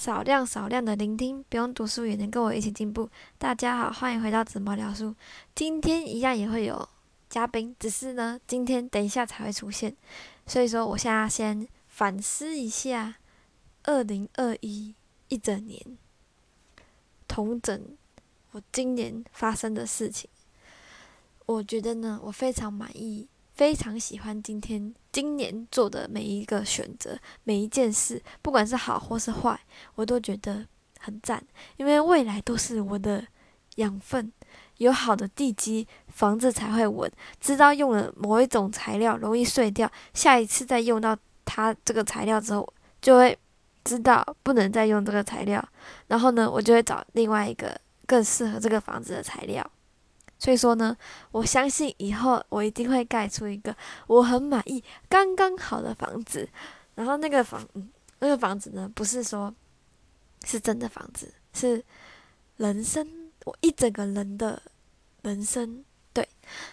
少量少量的聆听，不用读书也能跟我一起进步。大家好，欢迎回到紫毛聊书。今天一样也会有嘉宾，只是呢，今天等一下才会出现。所以说，我现在先反思一下二零二一一整年，同整我今年发生的事情。我觉得呢，我非常满意。非常喜欢今天今年做的每一个选择，每一件事，不管是好或是坏，我都觉得很赞。因为未来都是我的养分，有好的地基，房子才会稳。知道用了某一种材料容易碎掉，下一次再用到它这个材料之后，就会知道不能再用这个材料。然后呢，我就会找另外一个更适合这个房子的材料。所以说呢，我相信以后我一定会盖出一个我很满意、刚刚好的房子。然后那个房，那个房子呢，不是说是真的房子，是人生我一整个人的人生。对，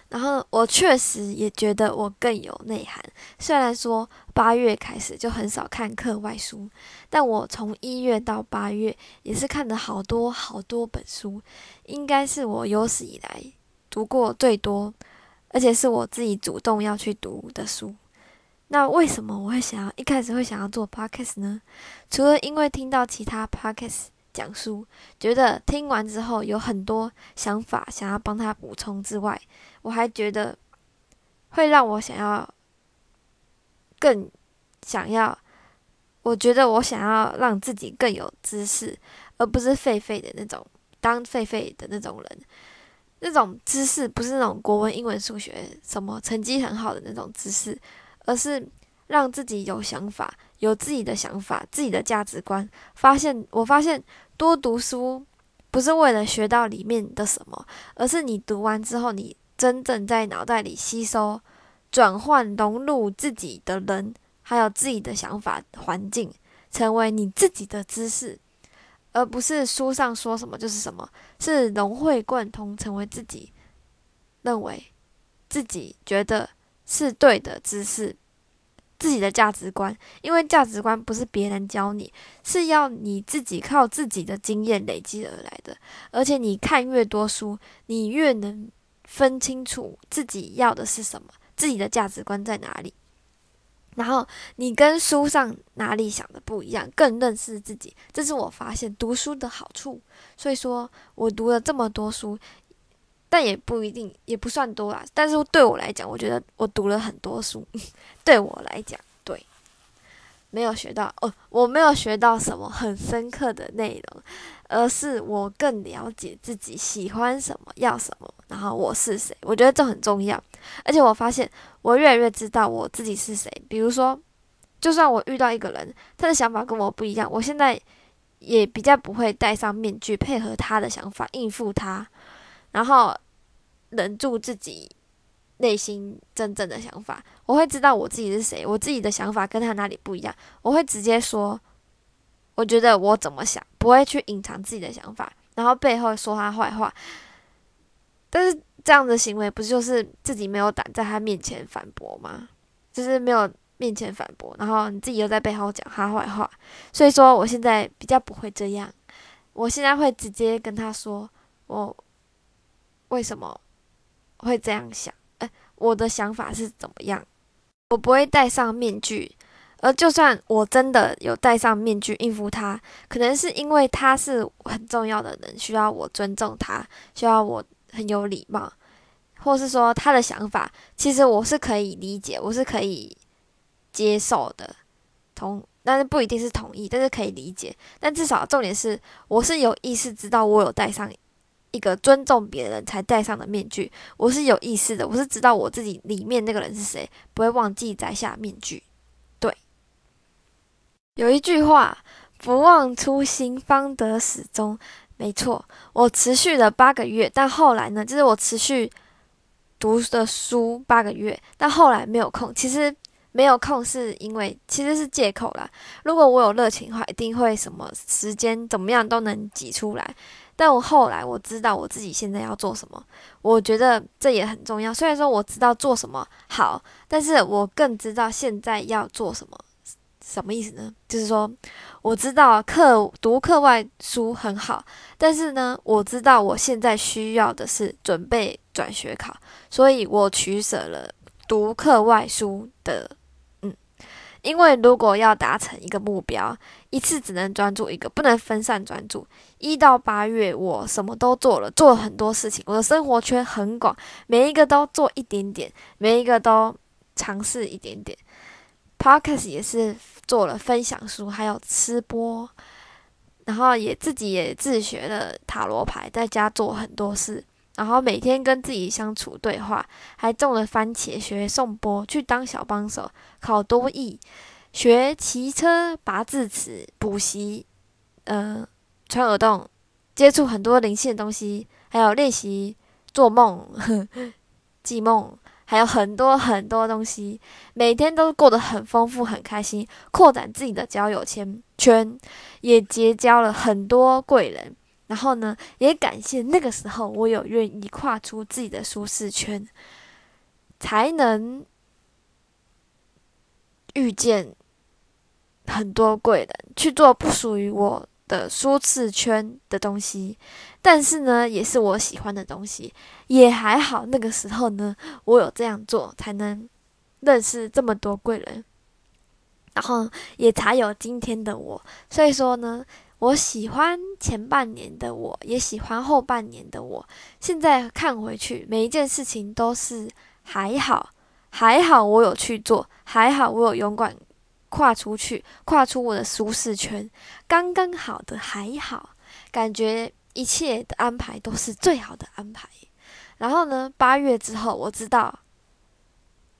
然后我确实也觉得我更有内涵。虽然说八月开始就很少看课外书，但我从一月到八月也是看了好多好多本书，应该是我有史以来。读过最多，而且是我自己主动要去读的书。那为什么我会想要一开始会想要做 podcast 呢？除了因为听到其他 podcast 讲书，觉得听完之后有很多想法想要帮他补充之外，我还觉得会让我想要更想要。我觉得我想要让自己更有知识，而不是废废的那种当废废的那种人。那种知识不是那种国文、英文、数学什么成绩很好的那种知识，而是让自己有想法、有自己的想法、自己的价值观。发现我发现多读书不是为了学到里面的什么，而是你读完之后，你真正在脑袋里吸收、转换、融入自己的人，还有自己的想法、环境，成为你自己的知识。而不是书上说什么就是什么，是融会贯通，成为自己认为自己觉得是对的知识，自己的价值观。因为价值观不是别人教你，是要你自己靠自己的经验累积而来的。而且你看越多书，你越能分清楚自己要的是什么，自己的价值观在哪里。然后你跟书上哪里想的不一样，更认识自己，这是我发现读书的好处。所以说我读了这么多书，但也不一定，也不算多啦。但是对我来讲，我觉得我读了很多书。对我来讲，对，没有学到哦，我没有学到什么很深刻的内容。而是我更了解自己喜欢什么，要什么，然后我是谁。我觉得这很重要。而且我发现，我越来越知道我自己是谁。比如说，就算我遇到一个人，他的想法跟我不一样，我现在也比较不会戴上面具，配合他的想法应付他，然后忍住自己内心真正的想法。我会知道我自己是谁，我自己的想法跟他哪里不一样，我会直接说。我觉得我怎么想，不会去隐藏自己的想法，然后背后说他坏话。但是这样的行为，不就是自己没有胆在他面前反驳吗？就是没有面前反驳，然后你自己又在背后讲他坏话。所以说，我现在比较不会这样。我现在会直接跟他说，我为什么会这样想？哎，我的想法是怎么样？我不会戴上面具。而就算我真的有戴上面具应付他，可能是因为他是很重要的人，需要我尊重他，需要我很有礼貌，或是说他的想法，其实我是可以理解，我是可以接受的，同但是不一定是同意，但是可以理解。但至少重点是，我是有意识知道我有戴上一个尊重别人才戴上的面具，我是有意识的，我是知道我自己里面那个人是谁，不会忘记摘下面具。有一句话，不忘初心，方得始终。没错，我持续了八个月，但后来呢，就是我持续读的书八个月，但后来没有空。其实没有空是因为其实是借口啦。如果我有热情的话，一定会什么时间怎么样都能挤出来。但我后来我知道我自己现在要做什么，我觉得这也很重要。虽然说我知道做什么好，但是我更知道现在要做什么。什么意思呢？就是说，我知道课读课外书很好，但是呢，我知道我现在需要的是准备转学考，所以我取舍了读课外书的，嗯，因为如果要达成一个目标，一次只能专注一个，不能分散专注。一到八月，我什么都做了，做了很多事情，我的生活圈很广，每一个都做一点点，每一个都尝试一点点。Podcast 也是。做了分享书，还有吃播，然后也自己也自学了塔罗牌，在家做很多事，然后每天跟自己相处对话，还种了番茄，学颂钵，去当小帮手，考多艺，学骑车，拔智齿，补习，呃，穿耳洞，接触很多灵性的东西，还有练习做梦，记梦。还有很多很多东西，每天都过得很丰富、很开心，扩展自己的交友圈圈，也结交了很多贵人。然后呢，也感谢那个时候我有愿意跨出自己的舒适圈，才能遇见很多贵人，去做不属于我。的舒适圈的东西，但是呢，也是我喜欢的东西，也还好。那个时候呢，我有这样做，才能认识这么多贵人，然后也才有今天的我。所以说呢，我喜欢前半年的我，也喜欢后半年的我。现在看回去，每一件事情都是还好，还好我有去做，还好我有勇敢。跨出去，跨出我的舒适圈，刚刚好的还好，感觉一切的安排都是最好的安排。然后呢，八月之后，我知道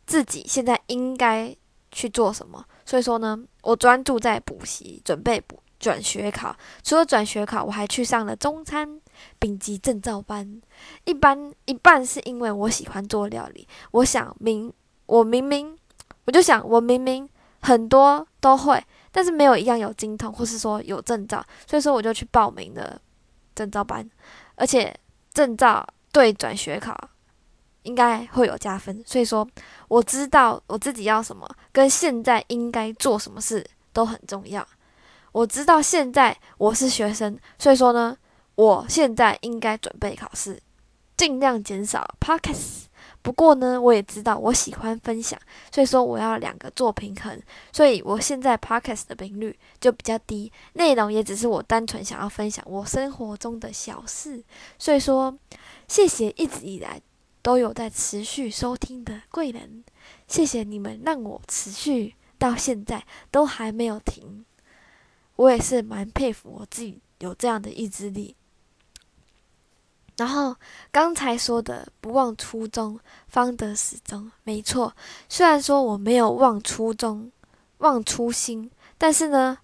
自己现在应该去做什么，所以说呢，我专注在补习，准备补转学考。除了转学考，我还去上了中餐丙级证照班。一般一半是因为我喜欢做料理，我想明我明明我就想我明明。很多都会，但是没有一样有精通，或是说有证照，所以说我就去报名了证照班，而且证照对转学考应该会有加分，所以说我知道我自己要什么，跟现在应该做什么事都很重要。我知道现在我是学生，所以说呢，我现在应该准备考试，尽量减少 pockets。不过呢，我也知道我喜欢分享，所以说我要两个做平衡，所以我现在 podcast 的频率就比较低，内容也只是我单纯想要分享我生活中的小事。所以说，谢谢一直以来都有在持续收听的贵人，谢谢你们让我持续到现在都还没有停，我也是蛮佩服我自己有这样的意志力。然后刚才说的“不忘初衷，方得始终”，没错。虽然说我没有忘初衷、忘初心，但是呢，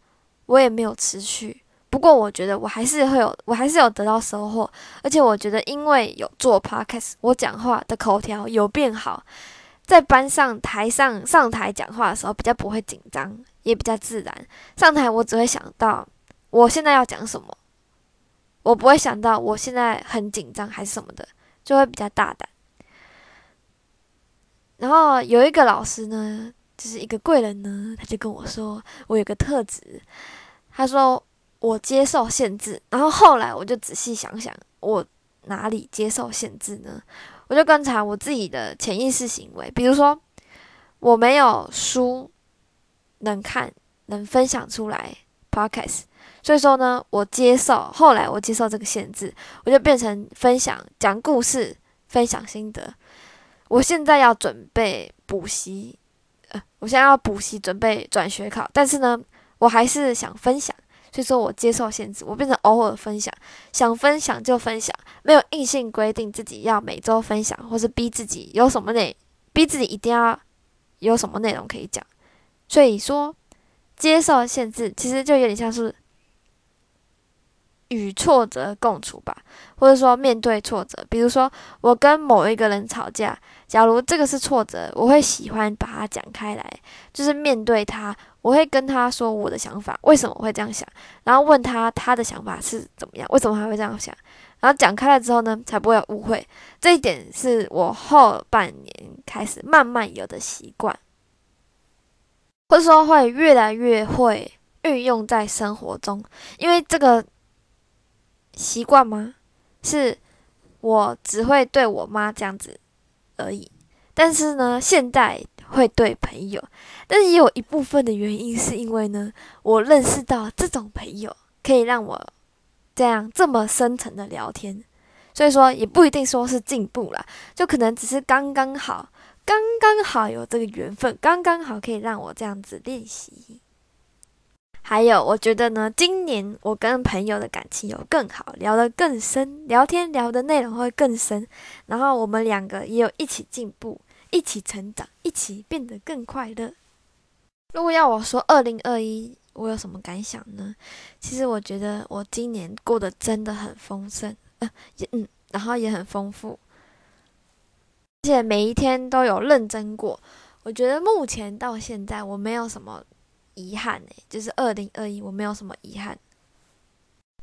我也没有持续。不过我觉得我还是会有，我还是有得到收获。而且我觉得，因为有做 podcast，我讲话的口条有变好，在班上台上上台讲话的时候比较不会紧张，也比较自然。上台我只会想到我现在要讲什么。我不会想到我现在很紧张还是什么的，就会比较大胆。然后有一个老师呢，就是一个贵人呢，他就跟我说，我有个特质，他说我接受限制。然后后来我就仔细想想，我哪里接受限制呢？我就观察我自己的潜意识行为，比如说我没有书能看，能分享出来，podcast。所以说呢，我接受。后来我接受这个限制，我就变成分享、讲故事、分享心得。我现在要准备补习，呃，我现在要补习准备转学考，但是呢，我还是想分享。所以说我接受限制，我变成偶尔分享，想分享就分享，没有硬性规定自己要每周分享，或是逼自己有什么内，逼自己一定要有什么内容可以讲。所以说，接受限制其实就有点像是。与挫折共处吧，或者说面对挫折。比如说，我跟某一个人吵架，假如这个是挫折，我会喜欢把它讲开来，就是面对他，我会跟他说我的想法，为什么我会这样想，然后问他他的想法是怎么样，为什么还会这样想，然后讲开了之后呢，才不会有误会。这一点是我后半年开始慢慢有的习惯。或者说会越来越会运用在生活中，因为这个习惯吗？是我只会对我妈这样子而已，但是呢，现在会对朋友，但是也有一部分的原因是因为呢，我认识到这种朋友可以让我这样这么深层的聊天，所以说也不一定说是进步啦，就可能只是刚刚好。刚刚好有这个缘分，刚刚好可以让我这样子练习。还有，我觉得呢，今年我跟朋友的感情有更好，聊得更深，聊天聊的内容会更深，然后我们两个也有一起进步，一起成长，一起变得更快乐。如果要我说二零二一我有什么感想呢？其实我觉得我今年过得真的很丰盛，嗯，然后也很丰富。而且每一天都有认真过，我觉得目前到现在我没有什么遗憾诶，就是二零二一我没有什么遗憾。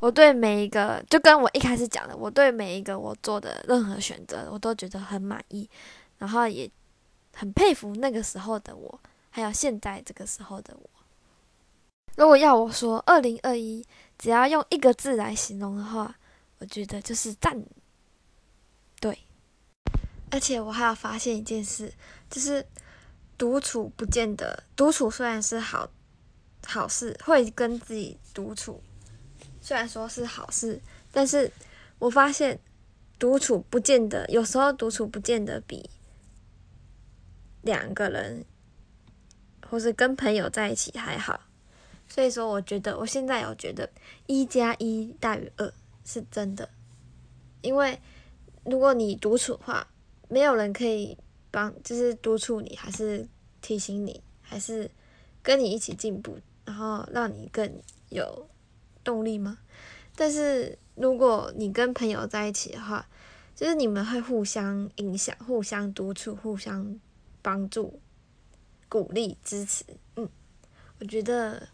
我对每一个，就跟我一开始讲的，我对每一个我做的任何选择，我都觉得很满意，然后也很佩服那个时候的我，还有现在这个时候的我。如果要我说二零二一，只要用一个字来形容的话，我觉得就是赞。对而且我还要发现一件事，就是独处不见得独处虽然是好好事，会跟自己独处，虽然说是好事，但是我发现独处不见得有时候独处不见得比两个人或是跟朋友在一起还好。所以说，我觉得我现在有觉得一加一大于二是真的，因为如果你独处的话。没有人可以帮，就是督促你，还是提醒你，还是跟你一起进步，然后让你更有动力吗？但是如果你跟朋友在一起的话，就是你们会互相影响、互相督促、互相帮助、鼓励、支持。嗯，我觉得，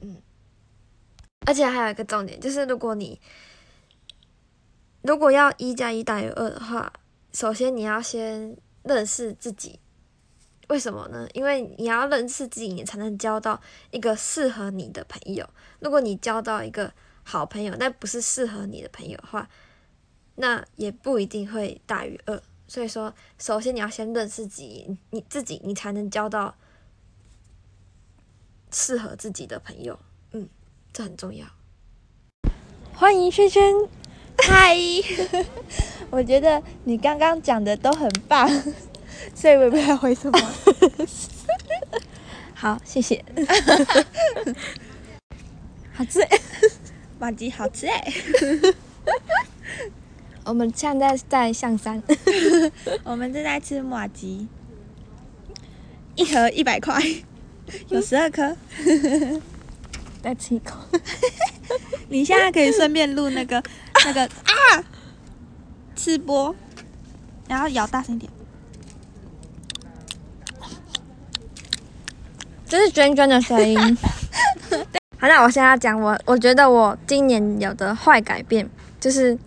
嗯，而且还有一个重点，就是如果你如果要一加一大于二的话。首先，你要先认识自己，为什么呢？因为你要认识自己，你才能交到一个适合你的朋友。如果你交到一个好朋友，但不是适合你的朋友的话，那也不一定会大于二。所以说，首先你要先认识自己，你自己你才能交到适合自己的朋友。嗯，这很重要。欢迎轩轩。嗨，我觉得你刚刚讲的都很棒，所以我也不知道回什么。好，谢谢。好吃，马吉好吃哎。我们现在在象山，我们正在吃马吉，一盒一百块，有十二颗。再吃一口。你现在可以顺便录那个。那个啊，吃播，然后咬大声点，这是娟娟的声音。好，那我现在讲我，我觉得我今年有的坏改变就是，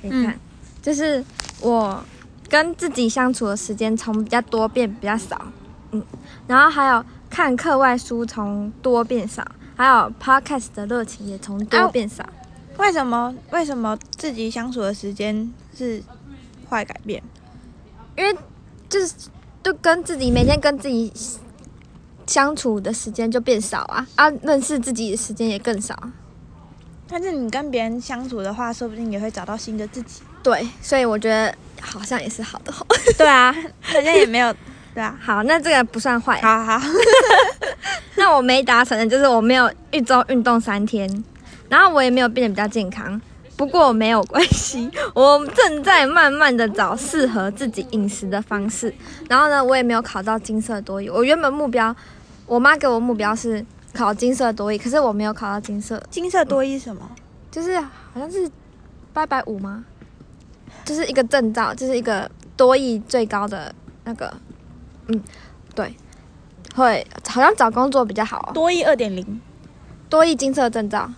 你看，就是我跟自己相处的时间从比较多变比较少，嗯，然后还有看课外书从多变少，还有 podcast 的热情也从多变少。为什么？为什么自己相处的时间是坏改变？因为就是就跟自己每天跟自己相处的时间就变少啊啊，认识自己的时间也更少。但是你跟别人相处的话，说不定也会找到新的自己。对，所以我觉得好像也是好的。对啊，好像也没有对啊。好，那这个不算坏。好好。那我没达成的就是我没有一周运动三天。然后我也没有变得比较健康，不过没有关系，我正在慢慢的找适合自己饮食的方式。然后呢，我也没有考到金色多益。我原本目标，我妈给我目标是考金色多一，可是我没有考到金色。金色多一什么？就是好像是八百五吗？就是一个证照，就是一个多益最高的那个，嗯，对，会好像找工作比较好。多益二点零，多益金色证照。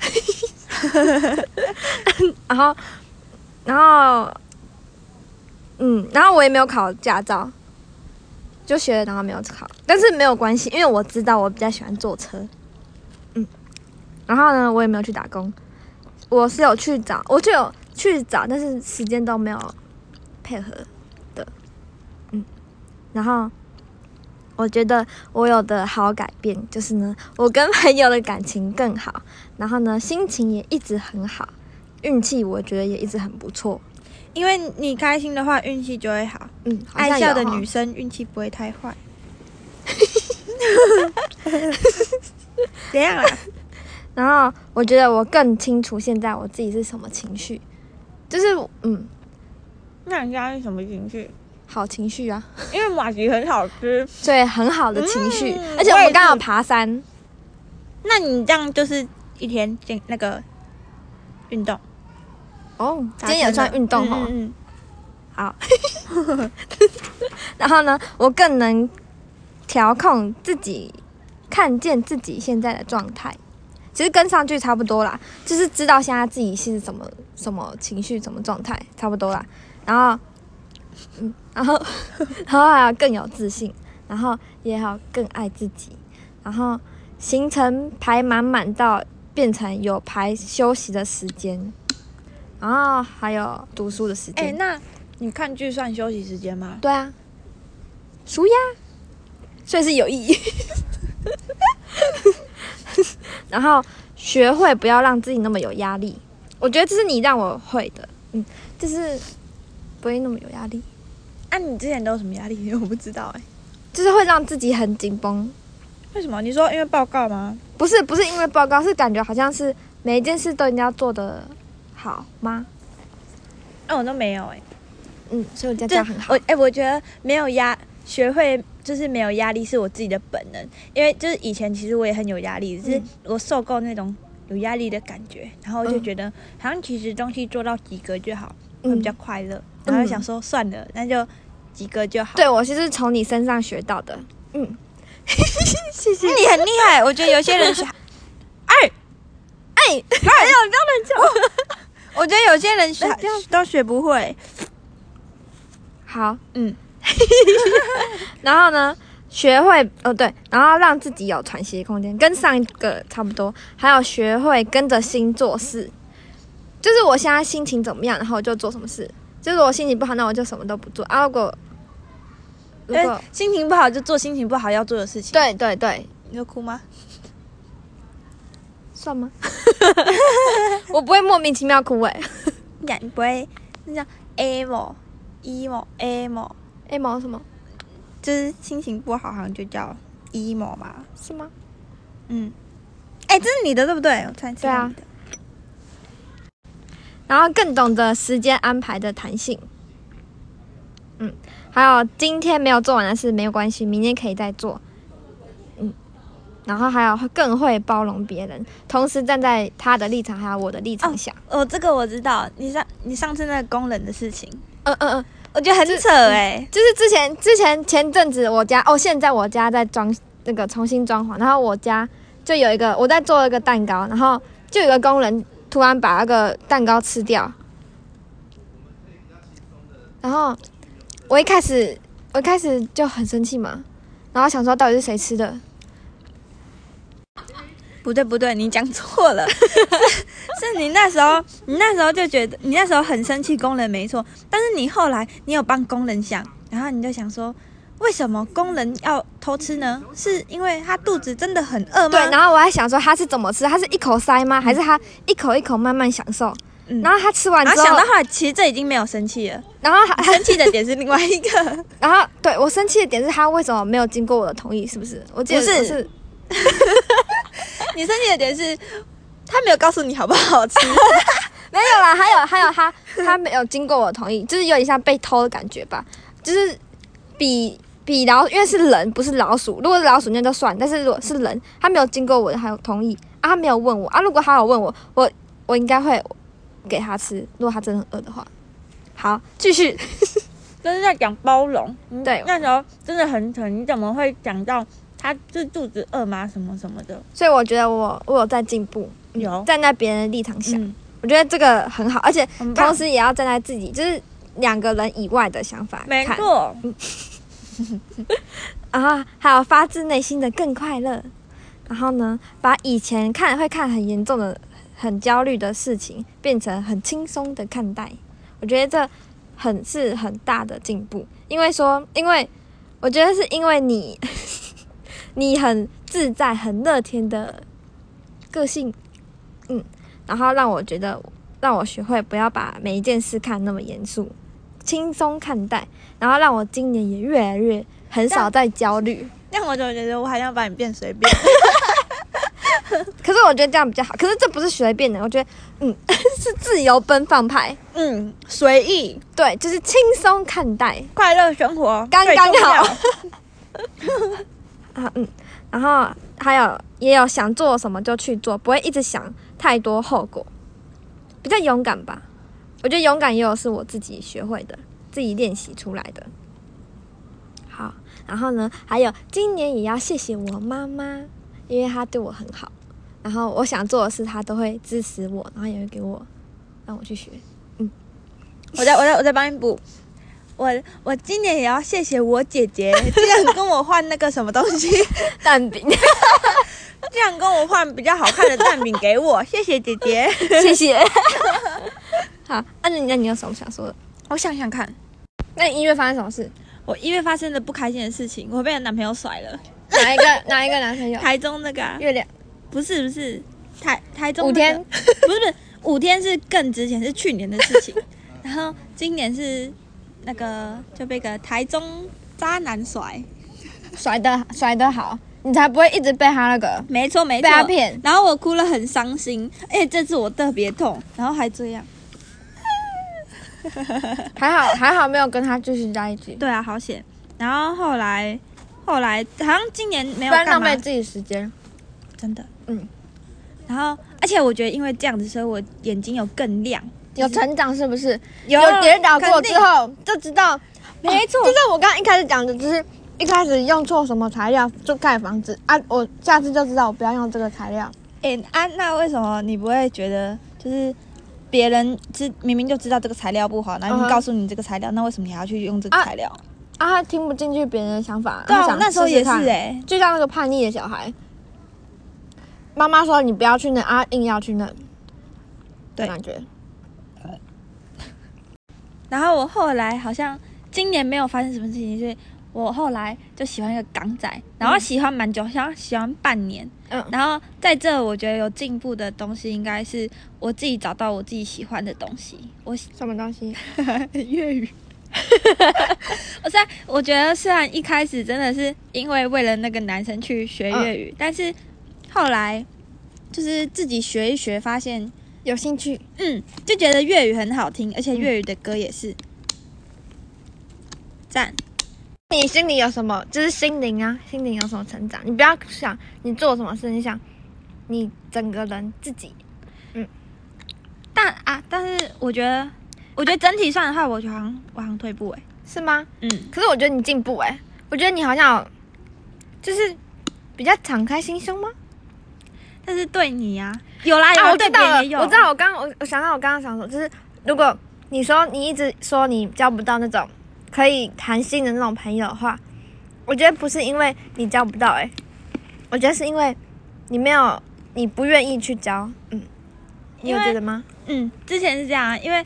然后，然后，嗯，然后我也没有考驾照，就学了，然后没有考，但是没有关系，因为我知道我比较喜欢坐车，嗯，然后呢，我也没有去打工，我是有去找，我就有去找，但是时间都没有配合的，嗯，然后我觉得我有的好改变就是呢，我跟朋友的感情更好，然后呢，心情也一直很好，运气我觉得也一直很不错，因为你开心的话，运气就会好。嗯，爱笑的女生运气不会太坏。怎样啦？然后我觉得我更清楚现在我自己是什么情绪，就是嗯，那你家是什么情绪？好情绪啊，因为马吉很好吃。所以很好的情绪，嗯而且我们刚好爬山，那你这样就是一天进那个运动。哦，今天也算运动哦。嗯嗯好，然后呢，我更能调控自己，看见自己现在的状态。其实跟上句差不多啦，就是知道现在自己是什么什么情绪、什么状态，差不多啦。然后，嗯，然后，然后还要更有自信，然后也好更爱自己，然后行程排满满到变成有排休息的时间，然后还有读书的时间哎、间。那你看剧算休息时间吗？对啊，舒压，所以是有意义。然后学会不要让自己那么有压力，我觉得这是你让我会的，嗯，就是不会那么有压力，啊，你之前都有什么压力？我不知道哎、就是会让自己很紧绷。为什么？你说因为报告吗？不是不是因为报告，是感觉好像是每一件事都一定要做得好吗？那、我都没有哎、嗯，所以我觉得这这样很好我。哎、我觉得没有压，学会就是没有压力是我自己的本能，因为就是以前其实我也很有压力，只是嗯我受够那种有压力的感觉，然后就嗯觉得好像其实东西做到及格就好，会比较嗯，快乐，然后就想说算了，那就及格就好。对我其实是从你身上学到的，嗯，谢谢。你很厉害，我觉得有些人学，哎哎，没有，不要乱叫。我觉得有些人学都学不会。好，嗯，然后呢，学会哦对，然后让自己有喘息的空间，跟上一个差不多。还有学会跟着心做事，就是我现在心情怎么样，然后我就做什么事。就是我心情不好，那我就什么都不做啊。如果如果心情不好就做心情不好要做的事情。，对对对，你有哭吗？算吗？我不会莫名其妙哭哎、你讲你不会，那叫 emo emo emo，emo 什么？就是心情不好好像就叫 emo 吧。是吗？嗯，哎、这是你的对不对？我猜对啊你的然后更懂得时间安排的弹性。嗯，还有今天没有做完的事没有关系，明天可以再做。嗯，然后还有更会包容别人，同时站在他的立场还有我的立场想。哦，这个我知道。你上你上次那个工人的事情，嗯嗯嗯，我觉得很扯哎、就是之前之前前阵子我家哦，现在我家在装那个重新装潢，然后我家就有一个我在做一个蛋糕，然后就有一个工人突然把那个蛋糕吃掉，然后我一开始我一开始就很生气嘛，然后想说到底是谁吃的，不对不对，你讲错了，是是你那时候，你那时候就觉得你那时候很生气工人没错，但是你后来你有帮工人想，然后你就想说，为什么工人要偷吃呢？是因为他肚子真的很饿吗？对，然后我还想说他是怎么吃，他是一口塞吗？还是他一口一口慢慢享受？嗯然后他吃完之后，然后想到后来，其实这已经没有生气了，然后他生气的点是另外一个，然后对我生气的点是他为什么没有经过我的同意？是不是？我记得不是我是 你生气的点是他没有告诉你好不好吃，没有啦，还有还有他他没有经过我同意，就是有点像被偷的感觉吧，就是比比老，因为是人不是老鼠，如果是老鼠那就算，但是如果是人，他没有经过我的还有同意啊，他没有问我啊，如果他有问我，我我应该会给他吃，如果他真的很饿的话。好，继续，就是在讲包容。嗯对那时候真的很蠢，你怎么会讲到他是肚子饿吗？什么什么的？所以我觉得我我有在进步，嗯有站在别人的立场想，嗯，我觉得这个很好，而且同时也要站在自己就是两个人以外的想法没。错。然后还有发自内心的更快乐。然后呢，把以前看会看很严重的、很焦虑的事情，变成很轻松的看待。我觉得这很是很大的进步，因为说，因为我觉得是因为你，你很自在、很乐天的个性，嗯，然后让我觉得，让我学会不要把每一件事看那么严肃，轻松看待，然后让我今年也越来越很少再焦虑。但我就觉得我好像把你变随便。可是我觉得这样比较好。可是这不是随便的，我觉得，嗯，是自由奔放派。嗯，随意，对，就是轻松看待，快乐生活，刚刚好。啊，嗯，然后还有也有想做什么就去做，不会一直想太多后果，比较勇敢吧。我觉得勇敢也有是我自己学会的，自己练习出来的。好，然后呢，还有今年也要谢谢我妈妈，因为她对我很好，然后我想做的事她都会支持我，然后也会给我让我去学。嗯我再我再我再帮你补。我我今年也要谢谢我姐姐，竟然跟我换那个什么东西，蛋饼，竟然跟我换比较好看的蛋饼给我，谢谢姐姐。谢谢。好，那你那你有什么想说的？我想想看，那你一月发生什么事？我一月发生的不开心的事情，我被男朋友甩了。哪一个哪一个男朋友？台中那个、啊、月亮不是不是台台中、那个五天，不是不是五天是更之前是去年的事情，然后今年是那个就被个台中渣男甩，甩的甩的好，你才不会一直被他那个。没错没错。被，他骗。然后我哭了很伤心，而且这次我特别痛，然后还这样，还好还好没有跟他继续在一起，对啊好险，然后后来后来好像今年没有干嘛。浪费自己时间。真的。嗯，然后而且我觉得因为这样子，所以我眼睛有更亮，有成长是不是？有跌倒过之后就知道，没错就像我刚刚一开始讲的，就是一开始用错什么材料就盖房子啊，我下次就知道我不要用这个材料。哎、啊，那为什么你不会觉得就是别人知明明就知道这个材料不好，然后告诉你这个材料，那为什么你还要去用这个啊材料？啊，他听不进去别人的想法，对那时候也是哎、就像那个叛逆的小孩，妈妈说你不要去那啊，硬要去那，对感觉然后我后来好像今年没有发生什么事情，所以我后来就喜欢一个港仔，然后喜欢蛮久，好像喜欢半年。嗯然后在这我觉得有进步的东西，应该是我自己找到我自己喜欢的东西。我喜什么东西？粤语。我在我觉得虽然一开始真的是因为为了那个男生去学粤语，但是后来就是自己学一学，发现有兴趣？嗯，就觉得粤语很好听，而且粤语的歌也是赞。你心里有什么？就是心灵啊，心灵有什么成长？你不要想你做什么事，你想你整个人自己。嗯但啊，但是我觉得，我觉得整体上的话，我觉得好像我好像退步哎、是吗？嗯，可是我觉得你进步哎、我觉得你好像就是比较敞开心胸吗？但是对你呀、有啦有我知道我知道，我刚我我想到我刚刚想说，就是如果你说你一直说你交不到那种可以谈心的那种朋友的话，我觉得不是因为你交不到、欸，我觉得是因为你没有，你不愿意去交，嗯，你有觉得吗？嗯，之前是这样啊，因为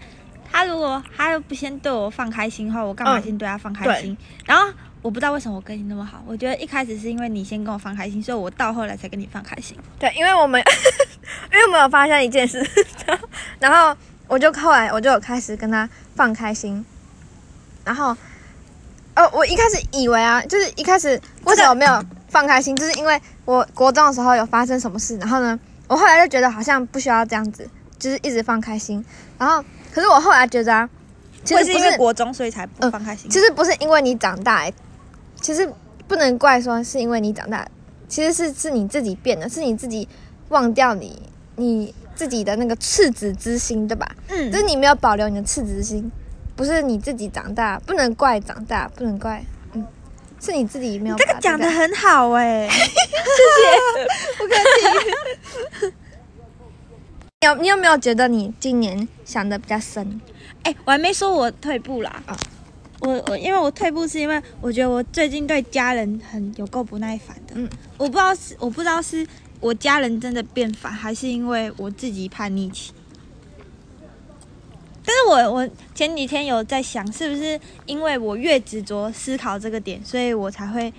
他如果他不先对我放开心的话，我干嘛嗯先对他放开心？然后我不知道为什么我跟你那么好，我觉得一开始是因为你先跟我放开心，所以我到后来才跟你放开心。对，因为我们 因为我们有发现一件事，然后我就后来我就有开始跟他放开心，然后哦，我一开始以为啊，就是一开始为什么没有放开心，就是因为我国中的时候有发生什么事，然后呢，我后来就觉得好像不需要这样子，就是一直放开心，然后可是我后来觉得啊，其实是因为国中所以才放开心。其实不是因为你长大、欸，其实不能怪说是因为你长大，其实是是你自己变的，是你自己忘掉你你自己的那个赤子之心，对吧？嗯就是你没有保留你的赤子之心，不是你自己长大，不能怪长大，不能怪，嗯，是你自己没有把这个讲的的很好哎、你有你有没有觉得你今年想的比较深？哎、我还没说我退步啦。啊我我因为我退步是因为我觉得我最近对家人很有够不耐烦的。嗯我不知道是我不知道是我家人真的变烦，还是因为我自己叛逆期。但是我我前几天有在想，是不是因为我越执着思考这个点，所以我才会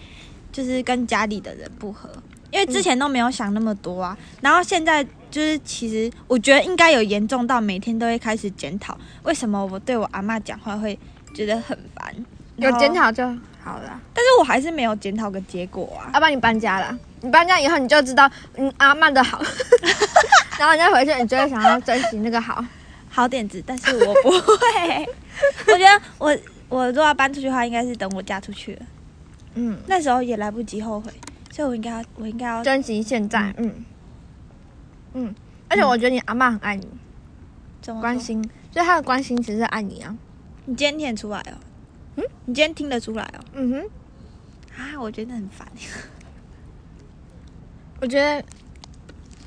就是跟家里的人不和。因为之前都没有想那么多啊，然后现在就是其实我觉得应该有严重到每天都会开始检讨，为什么我对我阿妈讲话会觉得很烦，有检讨就好了，但是我还是没有检讨个结果啊。要不然你搬家了，你搬家以后你就知道嗯阿曼的好，然后你再回去，你就会想要珍惜那个好。好点子，但是我不会。我觉得我我如果要搬出去的话，应该是等我嫁出去了，嗯，那时候也来不及后悔，所以我应该要我应该要珍惜现在，嗯。嗯，而且我觉得你阿妈很爱你，怎么关。心，所以她的关心其实是爱你啊。你今天听得出来哦？嗯，你今天听得出来哦？嗯哼，啊，我觉得很烦。我觉得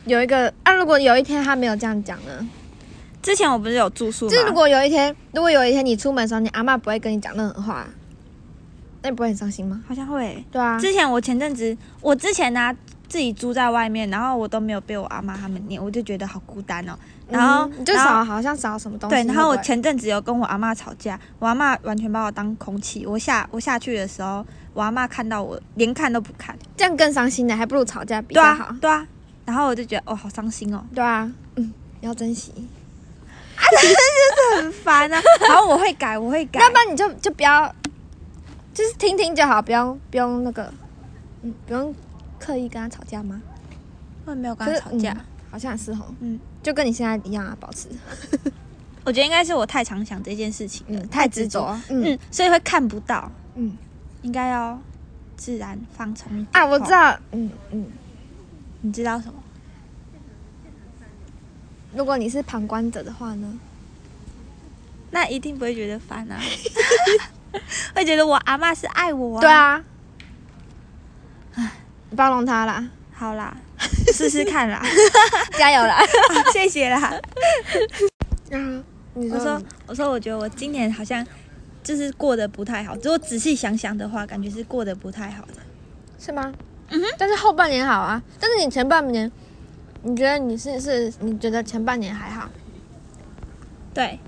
有一个啊，如果有一天他没有这样讲呢？之前我不是有住宿吗？就是如果有一天，如果有一天你出门的时候，你阿妈不会跟你讲任何话，那你不会很伤心吗？好像会。对啊，之前我前阵子，我之前呢、自己住在外面，然后我都没有被我阿妈他们念，我就觉得好孤单哦。然后、就少好像少什么东西。对，然后我前阵子有跟我阿妈吵架，我阿妈完全把我当空气。我下我下去的时候，我阿妈看到我连看都不看。这样更伤心的，还不如吵架比对较好啊。，对啊。然后我就觉得哦，好伤心哦，对啊，嗯，要珍惜。啊，真的是很烦啊。然后我会改，我会改 要。不然你就就不要，就是听听就好，不用不用那个，嗯，不用刻意跟他吵架吗？我也没有跟他吵架。嗯好像是吼，嗯，就跟你现在一样啊，保持，我觉得应该是我太常想这件事情了，嗯，太执着，嗯。嗯，所以会看不到。嗯。应该要自然放松一点。啊，我知道，嗯嗯，你知道什么？如果你是旁观者的话呢？那一定不会觉得烦啊，会觉得我阿妈是爱我啊。对，啊，唉，包容他啦，好啦，试试看啦，加油啦！谢谢啦。啊，你我说，我说，我觉得我今年好像就是过得不太好。如果仔细想想的话，感觉是过得不太好的。是吗？嗯哼，但是后半年好啊，但是你前半年，你觉得你是是，你觉得前半年还好？对，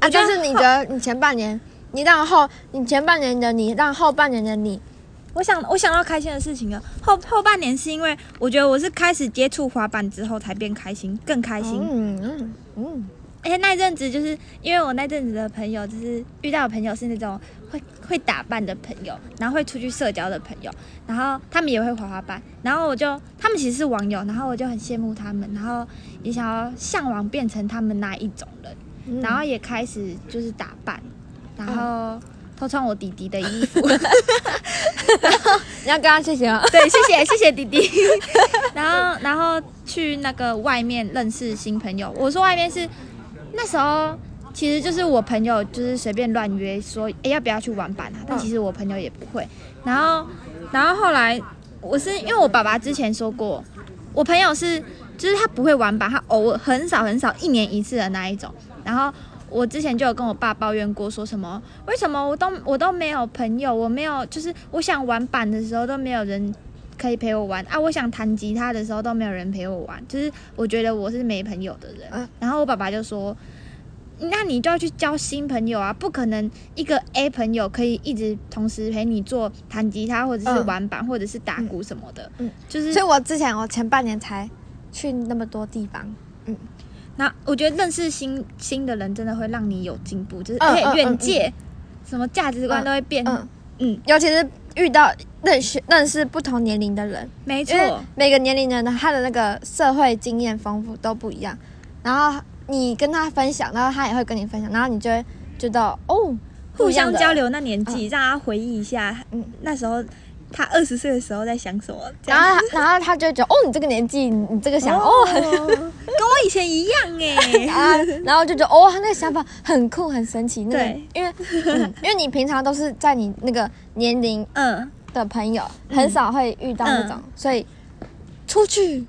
啊，就是你觉得你前半年，你让后，你前半年的你让后半年的你，我想我想到开心的事情了。后后半年是因为我觉得我是开始接触滑板之后才变开心，更开心。嗯嗯嗯，而且那一阵子就是因为我那阵子的朋友，就是遇到的朋友是那种会会打扮的朋友，然后会出去社交的朋友，然后他们也会滑滑板，然后我就他们其实是网友，然后我就很羡慕他们，然后也想要向往变成他们那一种人，嗯然后也开始就是打扮，然后偷穿我弟弟的衣服，你 要跟他谢谢吗？对，谢谢谢谢弟弟。然后然后去那个外面认识新朋友。我说外面是那时候其实就是我朋友就是随便乱约说，哎要不要去玩板啊？但其实我朋友也不会。然后然后后来我是因为我爸爸之前说过，我朋友是就是他不会玩板，他偶尔很少很少一年一次的那一种。然后我之前就有跟我爸抱怨过，说什么为什么我都我都没有朋友，我没有就是我想玩板的时候都没有人可以陪我玩啊，我想弹吉他的时候都没有人陪我玩，就是我觉得我是没朋友的人。嗯然后我爸爸就说。那你就要去交新朋友啊！不可能一个 A 朋友可以一直同时陪你做弹吉他，或者是嗯玩板，或者是打鼓什么的。嗯就是所以我之前我前半年才去那么多地方，那我觉得认识新新的人真的会让你有进步，就是嗯而且嗯眼界、什么价值观都会变。嗯嗯，尤其是遇到认识认识不同年龄的人，没错。每个年龄的人他的那个社会经验丰富都不一样，然后你跟他分享，然后他也会跟你分享，然后你就会觉得哦，互相交流那年纪，让他回忆一下，嗯。那时候他二十岁的时候在想什么。然后然后他就觉得哦，你这个年纪，你你这个想哦很跟我以前一样哎。啊，然后就觉得哦，他那个想法很酷很神奇，那个对因为、嗯、因为你平常都是在你那个年龄嗯，的朋友，很少会遇到那种，所以出去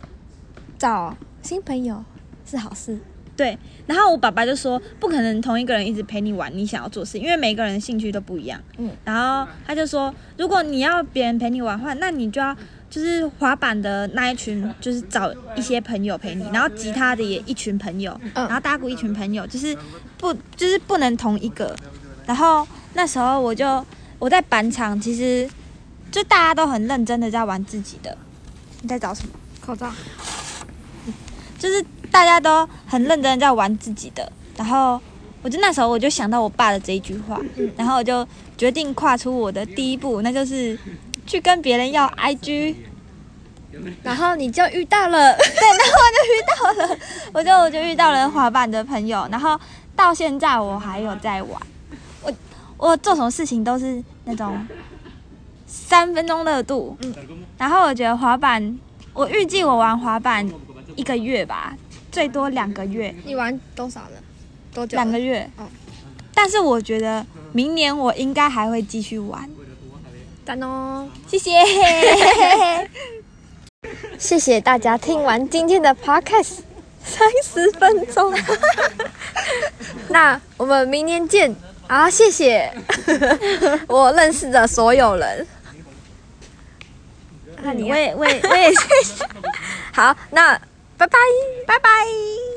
找新朋友是好事。对，然后我爸爸就说，不可能同一个人一直陪你玩你想要做事，因为每个人的兴趣都不一样。嗯，然后他就说，如果你要别人陪你玩的话，那你就要就是滑板的那一群，就是找一些朋友陪你，然后吉他的也一群朋友，嗯然后打鼓一群朋友，就是不就是不能同一个。然后那时候我就我在板场，其实就大家都很认真的在玩自己的。你在找什么？口罩。就是大家都很认真地在玩自己的，然后我就那时候我就想到我爸的这一句话，然后我就决定跨出我的第一步，那就是去跟别人要 IG，然后你就遇到了，对，然后我就遇到了我就我就遇到了滑板的朋友，然后到现在我还有在玩，我我做什么事情都是那种三分钟热度，嗯。然后我觉得滑板，我预计我玩滑板一个月吧，最多两个月，你玩多少了？多久？两个。月哦。但是我觉得明年我应该还会继续玩。赞哦！谢谢。谢谢大家听完今天的 podcast 三十分钟，那我们明年见啊！谢谢 我认识的所有人。那你我也我也我也谢谢。好，那拜拜。拜拜。